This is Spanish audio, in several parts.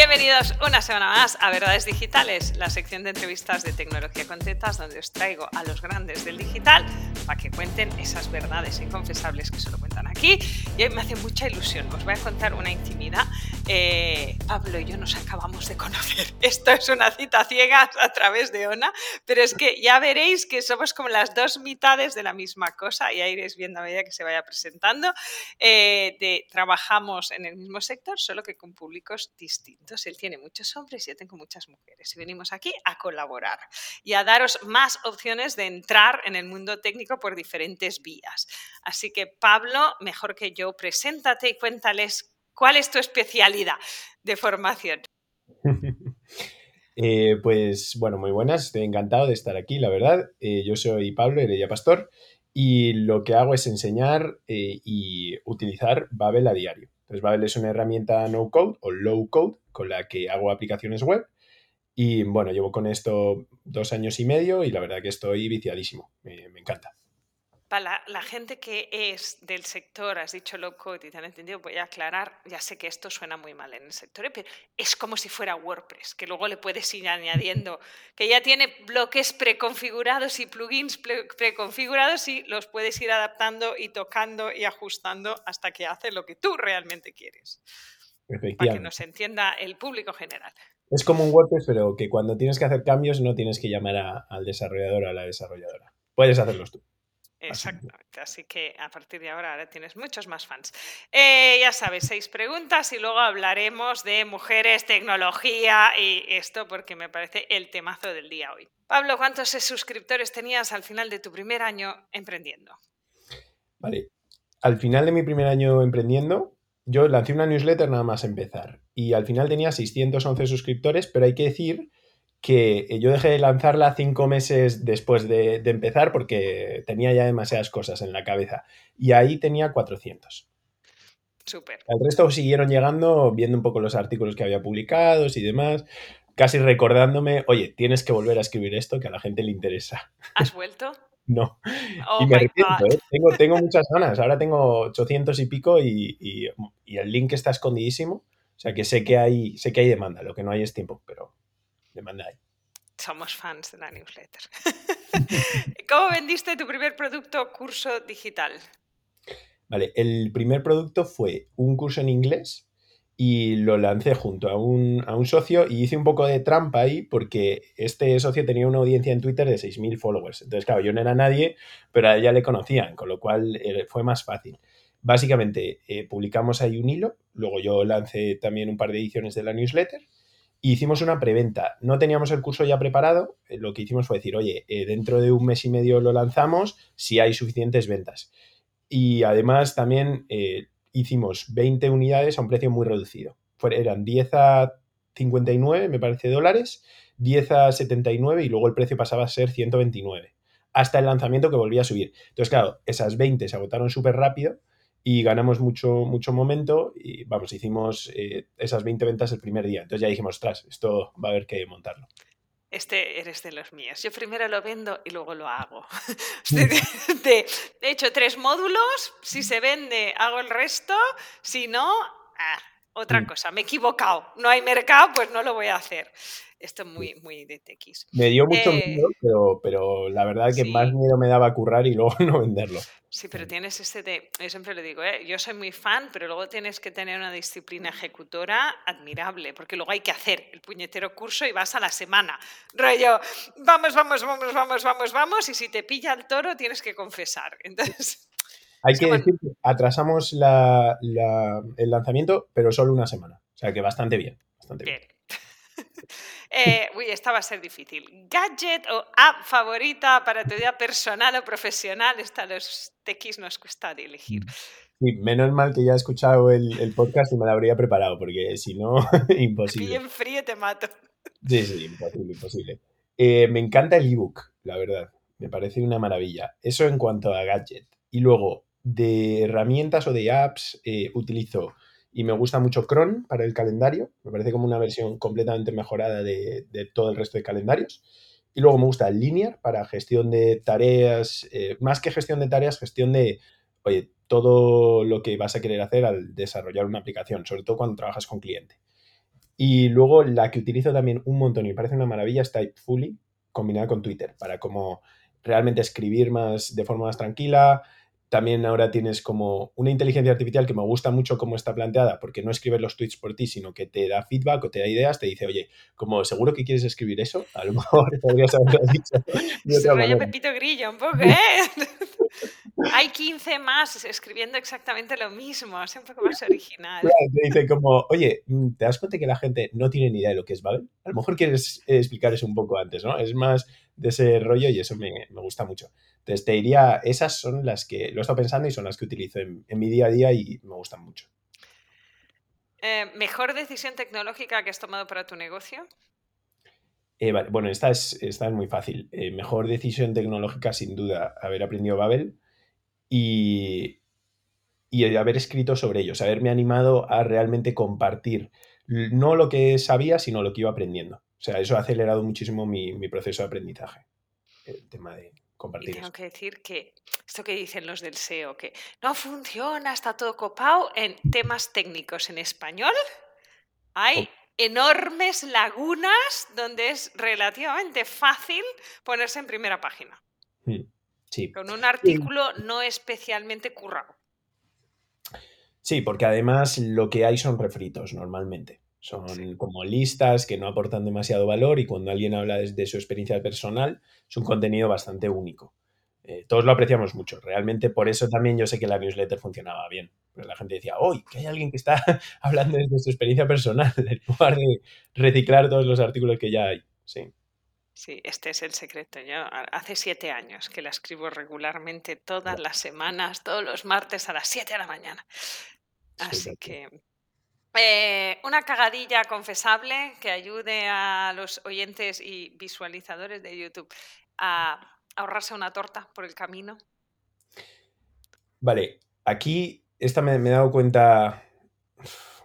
Bienvenidos una semana más a Verdades Digitales, la sección de entrevistas de tecnología con tetas donde os traigo a los grandes del digital para que cuenten esas verdades inconfesables que solo cuentan aquí. Y hoy me hace mucha ilusión, os voy a contar una intimidad. Eh, Pablo y yo nos acabamos de conocer. Esto es una cita ciega a través de ONA, pero es que ya veréis que somos como las dos mitades de la misma cosa, y ya iréis viendo a medida que se vaya presentando. Eh, trabajamos en el mismo sector, solo que con públicos distintos. Él tiene muchos hombres y yo tengo muchas mujeres. Y venimos aquí a colaborar y a daros más opciones de entrar en el mundo técnico por diferentes vías. Así que, Pablo, mejor que yo, preséntate y cuéntales cuál es tu especialidad de formación. Eh, pues bueno, muy buenas, estoy encantado de estar aquí, la verdad. Eh, yo soy Pablo Heredia Pastor y lo que hago es enseñar eh, y utilizar Babel a diario. Entonces, Babel es una herramienta no code o low code con la que hago aplicaciones web. Y bueno, llevo con esto dos años y medio y la verdad que estoy viciadísimo. me encanta. Para la, gente que es del sector, has dicho low code y te han entendido, voy a aclarar, ya sé que esto suena muy mal en el sector, pero es como si fuera WordPress, que luego le puedes ir añadiendo, que ya tiene bloques preconfigurados y plugins preconfigurados y los puedes ir adaptando y tocando y ajustando hasta que hace lo que tú realmente quieres. Para que nos entienda el público general. Es como un WordPress, pero que cuando tienes que hacer cambios no tienes que llamar al desarrollador o a la desarrolladora. Puedes hacerlos tú. Exactamente, así que a partir de ahora, ahora tienes muchos más fans. Eh, ya sabes, seis preguntas y luego hablaremos de mujeres, tecnología y esto porque me parece el temazo del día hoy. Pablo, ¿cuántos suscriptores tenías al final de tu primer año emprendiendo? Vale, al final de mi primer año emprendiendo, yo lancé una newsletter nada más empezar y al final tenía 611 suscriptores, pero hay que decir que yo dejé de lanzarla cinco meses después de, empezar porque tenía ya demasiadas cosas en la cabeza. Y ahí tenía 400. Súper. El resto siguieron llegando, viendo un poco los artículos que había publicados y demás, casi recordándome, oye, tienes que volver a escribir esto que a la gente le interesa. ¿Has vuelto? no. Oh y me arrepiento, ¿eh? tengo, tengo, muchas ganas. Ahora tengo 800 y pico y, y, el link está escondidísimo. O sea que sé que hay, sé que hay demanda, lo que no hay es tiempo, pero Somos fans de la newsletter. ¿Cómo vendiste tu primer producto curso digital? Vale, el primer producto fue un curso en inglés y lo lancé junto a un, a un, socio y hice un poco de trampa ahí porque este socio tenía una audiencia en Twitter de 6.000 followers. Entonces, claro, yo no era nadie, pero a ella le conocían, con lo cual eh, fue más fácil. Básicamente, eh, publicamos ahí un hilo, luego yo lancé también un par de ediciones de la newsletter hicimos una preventa. No teníamos el curso ya preparado, eh, lo que hicimos fue decir, oye, eh, dentro de un mes y medio lo lanzamos si hay suficientes ventas. Y además también eh, hicimos 20 unidades a un precio muy reducido. eran 10 a 59, me parece, dólares, 10 a 79 y luego el precio pasaba a ser 129. Hasta el lanzamiento que volvía a subir. Entonces, claro, esas 20 se agotaron súper rápido y ganamos mucho, mucho momento y vamos, hicimos eh, esas 20 ventas el primer día. Entonces ya dijimos, ostras, esto va a haber que montarlo. Este eres de los míos. Yo primero lo vendo y luego lo hago. de, hecho tres módulos, si se vende, hago el resto, si no, ah, otra mm. cosa, me he equivocado. No hay mercado, pues no lo voy a hacer. Esto es muy, muy de TX. Me dio mucho eh, miedo, pero, pero, la verdad que más miedo me daba currar y luego no venderlo. Sí, pero tienes este de, yo siempre lo digo, ¿eh? yo soy muy fan, pero luego tienes que tener una disciplina ejecutora admirable, porque luego hay que hacer el puñetero curso y vas a la semana. Rollo, vamos, vamos, vamos, vamos, vamos, vamos, y si te pilla el toro tienes que confesar. Entonces... Hay que decir que atrasamos el lanzamiento, pero solo una semana. O sea que bastante bien. Bastante bien. Eh, uy, esta va a ser difícil. ¿Gadget o app favorita para tu vida personal o profesional? Esta los TX nos cuesta de elegir. Sí, menos mal que ya he escuchado el, podcast y me lo habría preparado, porque si no, imposible. Bien frío te mato. Sí, sí, imposible, imposible. Eh, me encanta el ebook, la verdad. Me parece una maravilla. Eso en cuanto a gadget. Y luego, de herramientas o de apps, eh, utilizo y me gusta mucho Cron para el calendario. Me parece como una versión completamente mejorada de, todo el resto de calendarios. Y luego me gusta Linear para gestión de tareas, eh, más que gestión de tareas, gestión de, oye, todo lo que vas a querer hacer al desarrollar una aplicación, sobre todo cuando trabajas con cliente. Y luego la que utilizo también un montón y me parece una maravilla es Typefully, combinada con Twitter, para como realmente escribir más de forma más tranquila, también ahora tienes como una inteligencia artificial que me gusta mucho cómo está planteada, porque no escribe los tweets por ti, sino que te da feedback o te da ideas, te dice, oye, como seguro que quieres escribir eso, a lo mejor podrías haberlo dicho. rollo Pepito Grillo un poco, ¿eh? Hay 15 más escribiendo exactamente lo mismo, es un poco más original. te dice como, oye, mm, ¿te das cuenta que la gente no tiene ni idea de lo que es Babel? A lo mejor quieres explicar eso un poco antes, ¿no? Es más de ese rollo y eso me, me gusta mucho. Entonces te diría, esas son las que lo he estado pensando y son las que utilizo en, mi día a día y me gustan mucho. Eh, ¿Mejor decisión tecnológica que has tomado para tu negocio? Eh, bueno, esta es, esta es muy fácil. Eh, mejor decisión tecnológica, sin duda, haber aprendido Babel y, y haber escrito sobre ellos, haberme animado a realmente compartir no lo que sabía, sino lo que iba aprendiendo. O sea, eso ha acelerado muchísimo mi, mi proceso de aprendizaje. El tema de, y tengo que decir que esto que dicen los del SEO, que no funciona, está todo copado en temas técnicos en español, hay enormes lagunas donde es relativamente fácil ponerse en primera página. Mm, sí. Con un artículo no especialmente currado. Sí, porque además lo que hay son refritos normalmente. Son como listas que no aportan demasiado valor y cuando alguien habla desde su experiencia personal es un contenido bastante único. Eh, todos lo apreciamos mucho. Realmente por eso también yo sé que la newsletter funcionaba bien. Porque la gente decía, hoy que hay alguien que está hablando desde su experiencia personal en lugar de reciclar todos los artículos que ya hay. Sí. Sí, este es el secreto. Yo hace siete años que la escribo regularmente todas las semanas, todos los martes a las siete de la mañana. Así que eh, una cagadilla confesable que ayude a los oyentes y visualizadores de YouTube a ahorrarse una torta por el camino. Vale, aquí esta me, he dado cuenta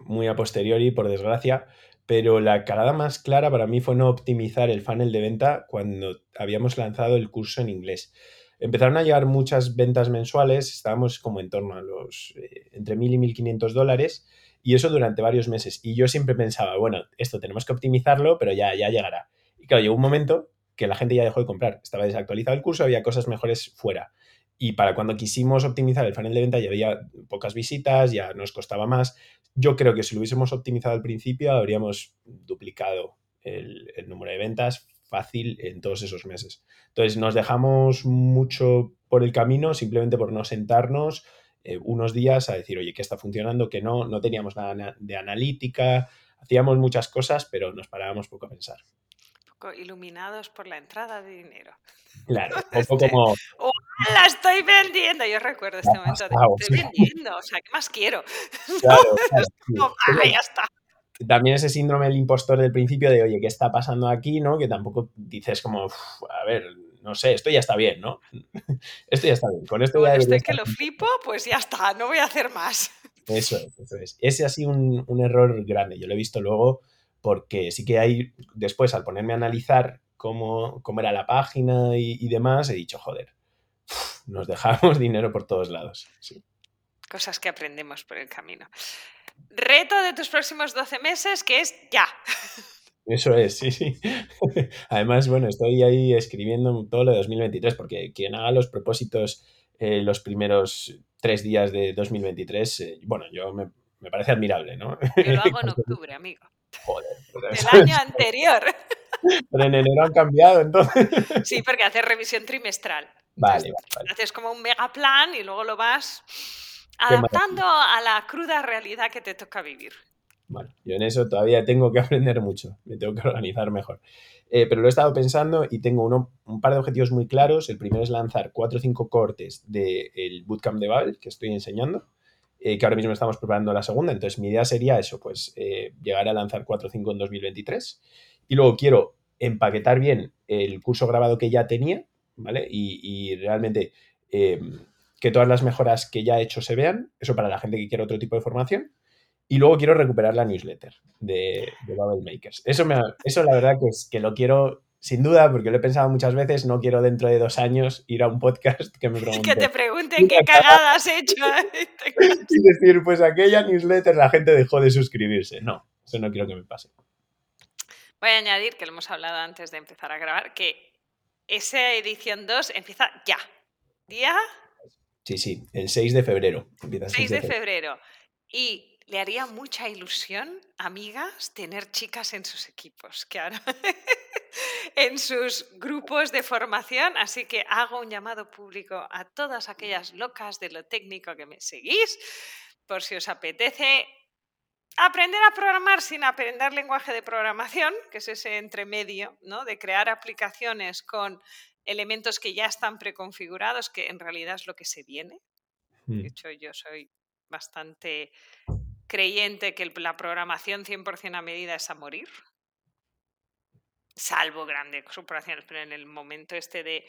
muy a posteriori, por desgracia, pero la cagada más clara para mí fue no optimizar el funnel de venta cuando habíamos lanzado el curso en inglés. Empezaron a llegar muchas ventas mensuales, estábamos como en torno a los eh, entre 1.000 y 1.500 dólares y eso durante varios meses. Y yo siempre pensaba, bueno, esto tenemos que optimizarlo, pero ya, ya llegará. Y claro, llegó un momento que la gente ya dejó de comprar. Estaba desactualizado el curso, había cosas mejores fuera. Y para cuando quisimos optimizar el funnel de venta ya había pocas visitas, ya nos costaba más. Yo creo que si lo hubiésemos optimizado al principio, habríamos duplicado el, el número de ventas fácil en todos esos meses. Entonces nos dejamos mucho por el camino simplemente por no sentarnos, eh, unos días a decir, oye, ¿qué está funcionando? Que no, no teníamos nada de analítica, hacíamos muchas cosas, pero nos parábamos poco a pensar. poco iluminados por la entrada de dinero. Claro, un poco como... la estoy vendiendo! Yo recuerdo este momento de, estoy vendiendo, o sea, ¿qué más quiero? Claro, ya está también ese síndrome del impostor del principio de, oye, ¿qué está pasando aquí? ¿no? Que tampoco dices como, a ver, no sé, esto ya está bien, ¿no? esto ya está bien. Con esto bueno, ya que lo flipo, pues ya está, no voy a hacer más. Eso es, eso es. Ese ha sido un, error grande. Yo lo he visto luego porque sí que hay, después al ponerme a analizar cómo, cómo era la página y, demás, he dicho, joder, nos dejamos dinero por todos lados. Cosas que aprendemos por el camino. Reto de tus próximos 12 meses, que es ya. Eso es, sí, sí. Además, bueno, estoy ahí escribiendo todo lo de 2023, porque quien haga los propósitos eh, los primeros tres días de 2023, eh, bueno, yo me, parece admirable, ¿no? Yo lo hago en octubre, amigo. Joder. El año anterior. Pero en enero han cambiado, entonces. Sí, porque haces revisión trimestral. Vale, vale, Haces como un mega plan y luego lo vas adaptando a la cruda realidad que te toca vivir. Yo en eso todavía tengo que aprender mucho, me tengo que organizar mejor. Eh, pero lo he estado pensando y tengo uno, un par de objetivos muy claros. El primero es lanzar cuatro o cinco cortes del bootcamp de Babel que estoy enseñando, eh, que ahora mismo estamos preparando la segunda. Entonces, mi idea sería eso, pues eh, llegar a lanzar cuatro o cinco en 2023. Y luego quiero empaquetar bien el curso grabado que ya tenía, ¿vale? Y, y realmente que todas las mejoras que ya he hecho se vean. Eso para la gente que quiere otro tipo de formación. Y luego quiero recuperar la newsletter de, de Babel Makers. Eso, me, eso la verdad que es que lo quiero sin duda, porque lo he pensado muchas veces, no quiero dentro de dos años ir a un podcast que me pregunte. Que te pregunten qué cagada has hecho. y decir, pues aquella newsletter la gente dejó de suscribirse. No, eso no quiero que me pase. Voy a añadir, que lo hemos hablado antes de empezar a grabar, que esa edición 2 empieza ya. ¿Día? Sí, sí, el 6 de febrero. 6 de febrero. Y le haría mucha ilusión, amigas, tener chicas en sus equipos, ahora en sus grupos de formación. Así que hago un llamado público a todas aquellas locas de lo técnico que me seguís, por si os apetece aprender a programar sin aprender lenguaje de programación, que es ese entremedio, ¿no? De crear aplicaciones con elementos que ya están preconfigurados, que en realidad es lo que se viene. De mm. hecho, yo soy bastante creyente que la programación 100% a medida es a morir, salvo grandes corporaciones, pero en el momento este de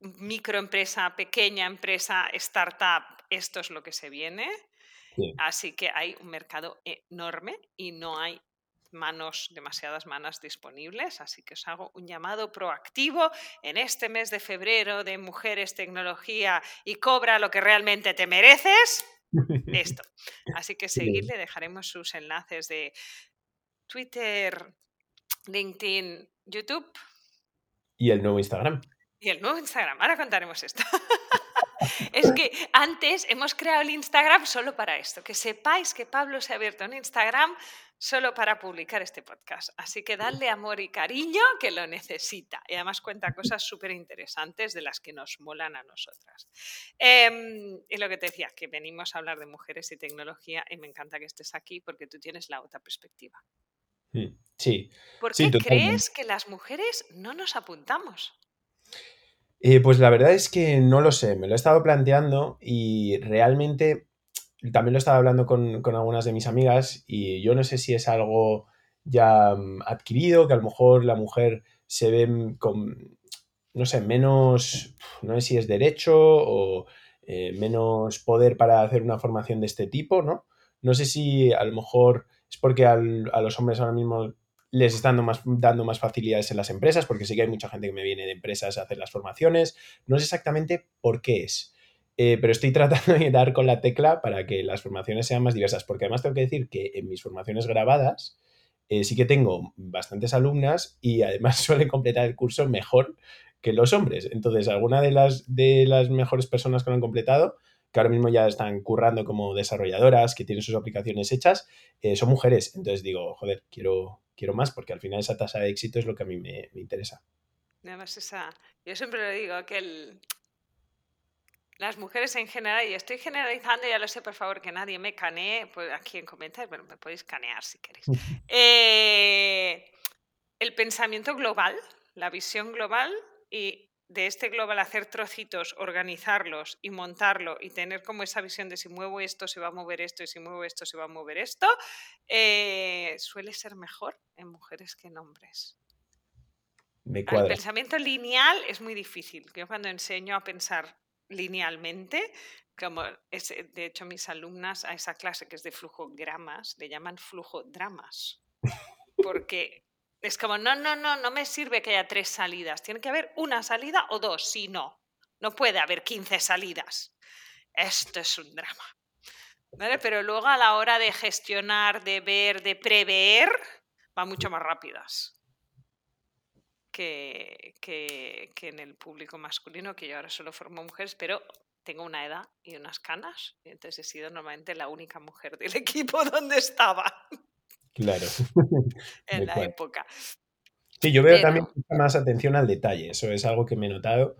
microempresa, pequeña empresa, startup, esto es lo que se viene. Así que hay un mercado enorme y no hay manos, demasiadas manos disponibles, así que os hago un llamado proactivo en este mes de febrero de Mujeres, Tecnología y Cobra lo que realmente te mereces. Esto. Así que seguirle, dejaremos sus enlaces de Twitter, LinkedIn, YouTube. Y el nuevo Instagram. Y el nuevo Instagram. Ahora contaremos esto. es que antes hemos creado el Instagram solo para esto. Que sepáis que Pablo se ha abierto un Instagram solo para publicar este podcast. Así que dadle amor y cariño que lo necesita. Y además cuenta cosas súper interesantes de las que nos molan a nosotras. Em, y lo que te decía, que venimos a hablar de mujeres y tecnología y me encanta que estés aquí porque tú tienes la otra perspectiva. Sí. ¿Por qué crees que las mujeres no nos apuntamos? Eh, pues la verdad es que no lo sé, me lo he estado planteando y realmente también lo estaba hablando con, algunas de mis amigas y yo no sé si es algo ya mm, adquirido, que a lo mejor la mujer se ve con, no sé, menos, no sé si es derecho o eh, menos poder para hacer una formación de este tipo, ¿no? No sé si a lo mejor es porque a los hombres ahora mismo les están dando más, dando más facilidades en las empresas, porque sí que hay mucha gente que me viene de empresas a hacer las formaciones. No sé exactamente por qué es. Eh, pero estoy tratando de dar con la tecla para que las formaciones sean más diversas, porque además tengo que decir que en mis formaciones grabadas eh, sí que tengo bastantes alumnas y además suelen completar el curso mejor que los hombres. Entonces, alguna de las, de las mejores personas que lo han completado, que ahora mismo ya están currando como desarrolladoras, que tienen sus aplicaciones hechas, eh, son mujeres. Entonces digo, joder, quiero, quiero más porque al final esa tasa de éxito es lo que a mí me, me interesa. Además, esa, yo siempre le digo que el, las mujeres en general, y estoy generalizando, ya lo sé, por favor, que nadie me canee, pues aquí en comentarios, bueno, me podéis canear si queréis. Eh, el pensamiento global, la visión global y de este global hacer trocitos, organizarlos y montarlo y tener como esa visión de si muevo esto se va a mover esto y si muevo esto se va a mover esto, eh, suele ser mejor en mujeres que en hombres. Me El pensamiento lineal es muy difícil. Yo cuando enseño a pensar linealmente, como es, de hecho mis alumnas a esa clase que es de flujogramas le llaman flujodramas, porque es como, no, no, no, no me sirve que haya tres salidas, tiene que haber una salida o dos, si no, no puede haber 15 salidas. Esto es un drama. Pero luego a la hora de gestionar, de ver, de prever, va mucho más rápidas que, en el público masculino, que yo ahora solo formo mujeres, pero tengo una edad y unas canas, y entonces he sido normalmente la única mujer del equipo donde estaba. Claro. en la época. Sí, yo veo también más atención al detalle, eso es algo que me he notado.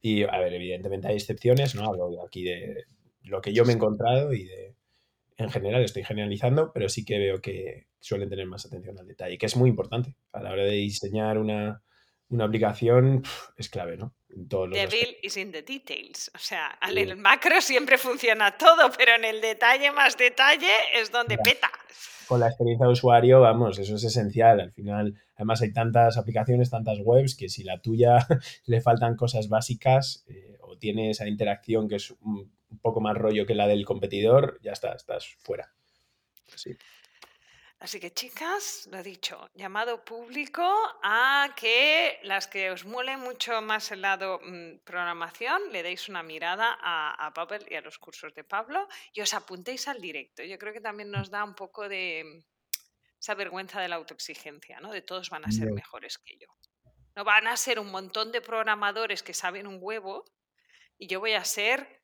Y, a ver, evidentemente hay excepciones, ¿no? Hablo aquí de lo que yo me he encontrado y de, en general, estoy generalizando, pero sí que veo que suelen tener más atención al detalle, que es muy importante a la hora de diseñar una, una aplicación es clave, ¿no? En todos los is in the details. O sea, en el macro siempre funciona todo, pero en el detalle más detalle es donde peta. Con la experiencia de usuario, vamos, eso es esencial. Al final, además hay tantas aplicaciones, tantas webs, que si la tuya le faltan cosas básicas eh, o tiene esa interacción que es un poco más rollo que la del competidor, ya está, estás fuera. Sí. Así que chicas, lo dicho, llamado público a que las que os muele mucho más el lado mm, programación, le deis una mirada a, a y a los cursos de Pablo y os apuntéis al directo. Yo creo que también nos da un poco de esa vergüenza de la autoexigencia, ¿no? De todos van a ser mejores que yo. No van a ser un montón de programadores que saben un huevo y yo voy a ser,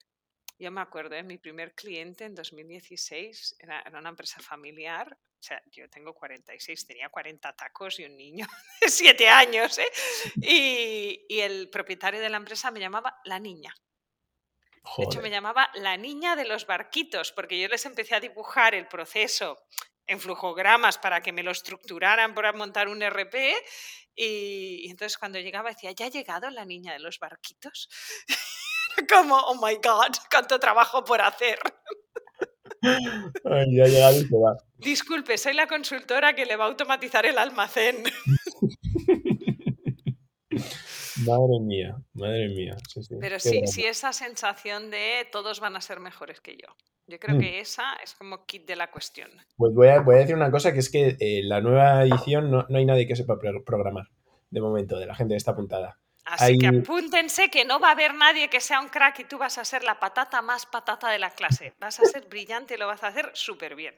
yo me acuerdo, ¿eh? mi primer cliente en 2016 era, una empresa familiar, o sea, yo tengo 46, tenía 40 tacos y un niño de 7 años, ¿eh? y, y el propietario de la empresa me llamaba la niña. De hecho, me llamaba la niña de los barquitos, porque yo les empecé a dibujar el proceso en flujogramas para que me lo estructuraran para montar un RP. Y, entonces cuando llegaba decía, ¿ya ha llegado la niña de los barquitos? Como, oh my God, cuánto trabajo por hacer. ya ha llegado y se va. Disculpe, soy la consultora que le va a automatizar el almacén. Madre mía, madre mía. Pero sí, sí, esa sensación de todos van a ser mejores que yo. Yo creo mm. que esa es como kit de la cuestión. Pues voy a, voy a decir una cosa, que es que en la nueva edición no, hay nadie que sepa programar, de momento, de la gente que está apuntada. Así que apúntense que no va a haber nadie que sea un crack y tú vas a ser la patata más patata de la clase. Vas a ser brillante y lo vas a hacer súper bien.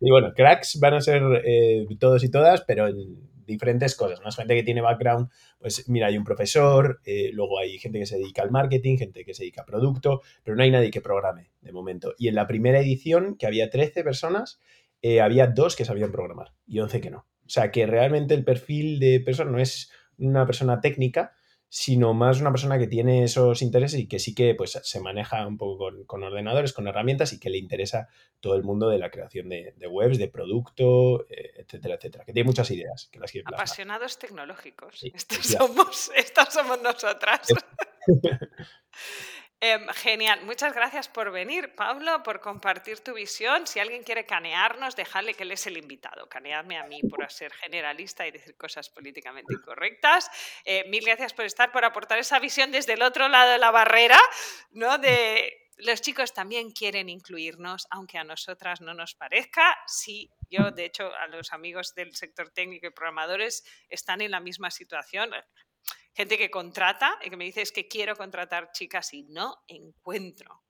Y bueno, cracks van a ser eh, todos y todas, pero en diferentes cosas. Más gente que tiene background, pues mira, hay un profesor, eh, luego hay gente que se dedica al marketing, gente que se dedica a producto, pero no hay nadie que programe de momento. Y en la primera edición, que había 13 personas, eh, había dos que sabían programar y 11 que no. O sea que realmente el perfil de persona no es una persona técnica, sino más una persona que tiene esos intereses y que sí que pues, se maneja un poco con, ordenadores, con herramientas y que le interesa todo el mundo de la creación de, webs, de producto, eh, etcétera, etcétera. Que tiene muchas ideas. Que las Apasionados tecnológicos. estos, somos, estas somos nosotras. Em, genial, muchas gracias por venir, Pablo, por compartir tu visión. Si alguien quiere canearnos, déjale que él es el invitado. Caneadme a mí por ser generalista y decir cosas políticamente incorrectas. Eh, mil gracias por estar, por aportar esa visión desde el otro lado de la barrera, ¿no? De los chicos también quieren incluirnos, aunque a nosotras no nos parezca. Sí, yo, de hecho, a los amigos del sector técnico y programadores están en la misma situación gente que contrata y que me dice es que quiero contratar chicas y no encuentro.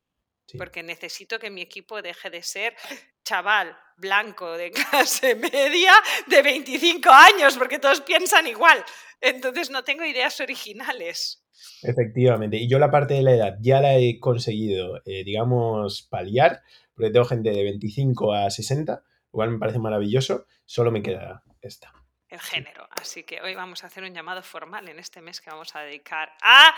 Porque necesito que mi equipo deje de ser chaval blanco de clase media de 25 años, porque todos piensan igual. Entonces no tengo ideas originales. Efectivamente. Y yo la parte de la edad ya la he conseguido, eh, digamos, paliar, porque tengo gente de 25 a 60, igual me parece maravilloso, solo me queda esta el género. Así que hoy vamos a hacer un llamado formal en este mes que vamos a dedicar a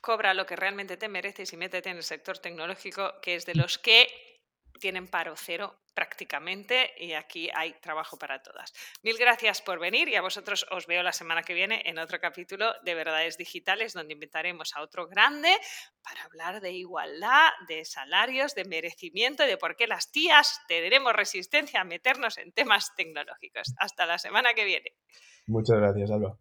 cobra lo que realmente te mereces y métete en el sector tecnológico, que es de los que tienen paro cero prácticamente y aquí hay trabajo para todas. Mil gracias por venir y a vosotros os veo la semana que viene en otro capítulo de Verdades Digitales donde invitaremos a otro grande para hablar de igualdad, de salarios, de merecimiento y de por qué las tías tendremos resistencia a meternos en temas tecnológicos. Hasta la semana que viene. Muchas gracias, Alba.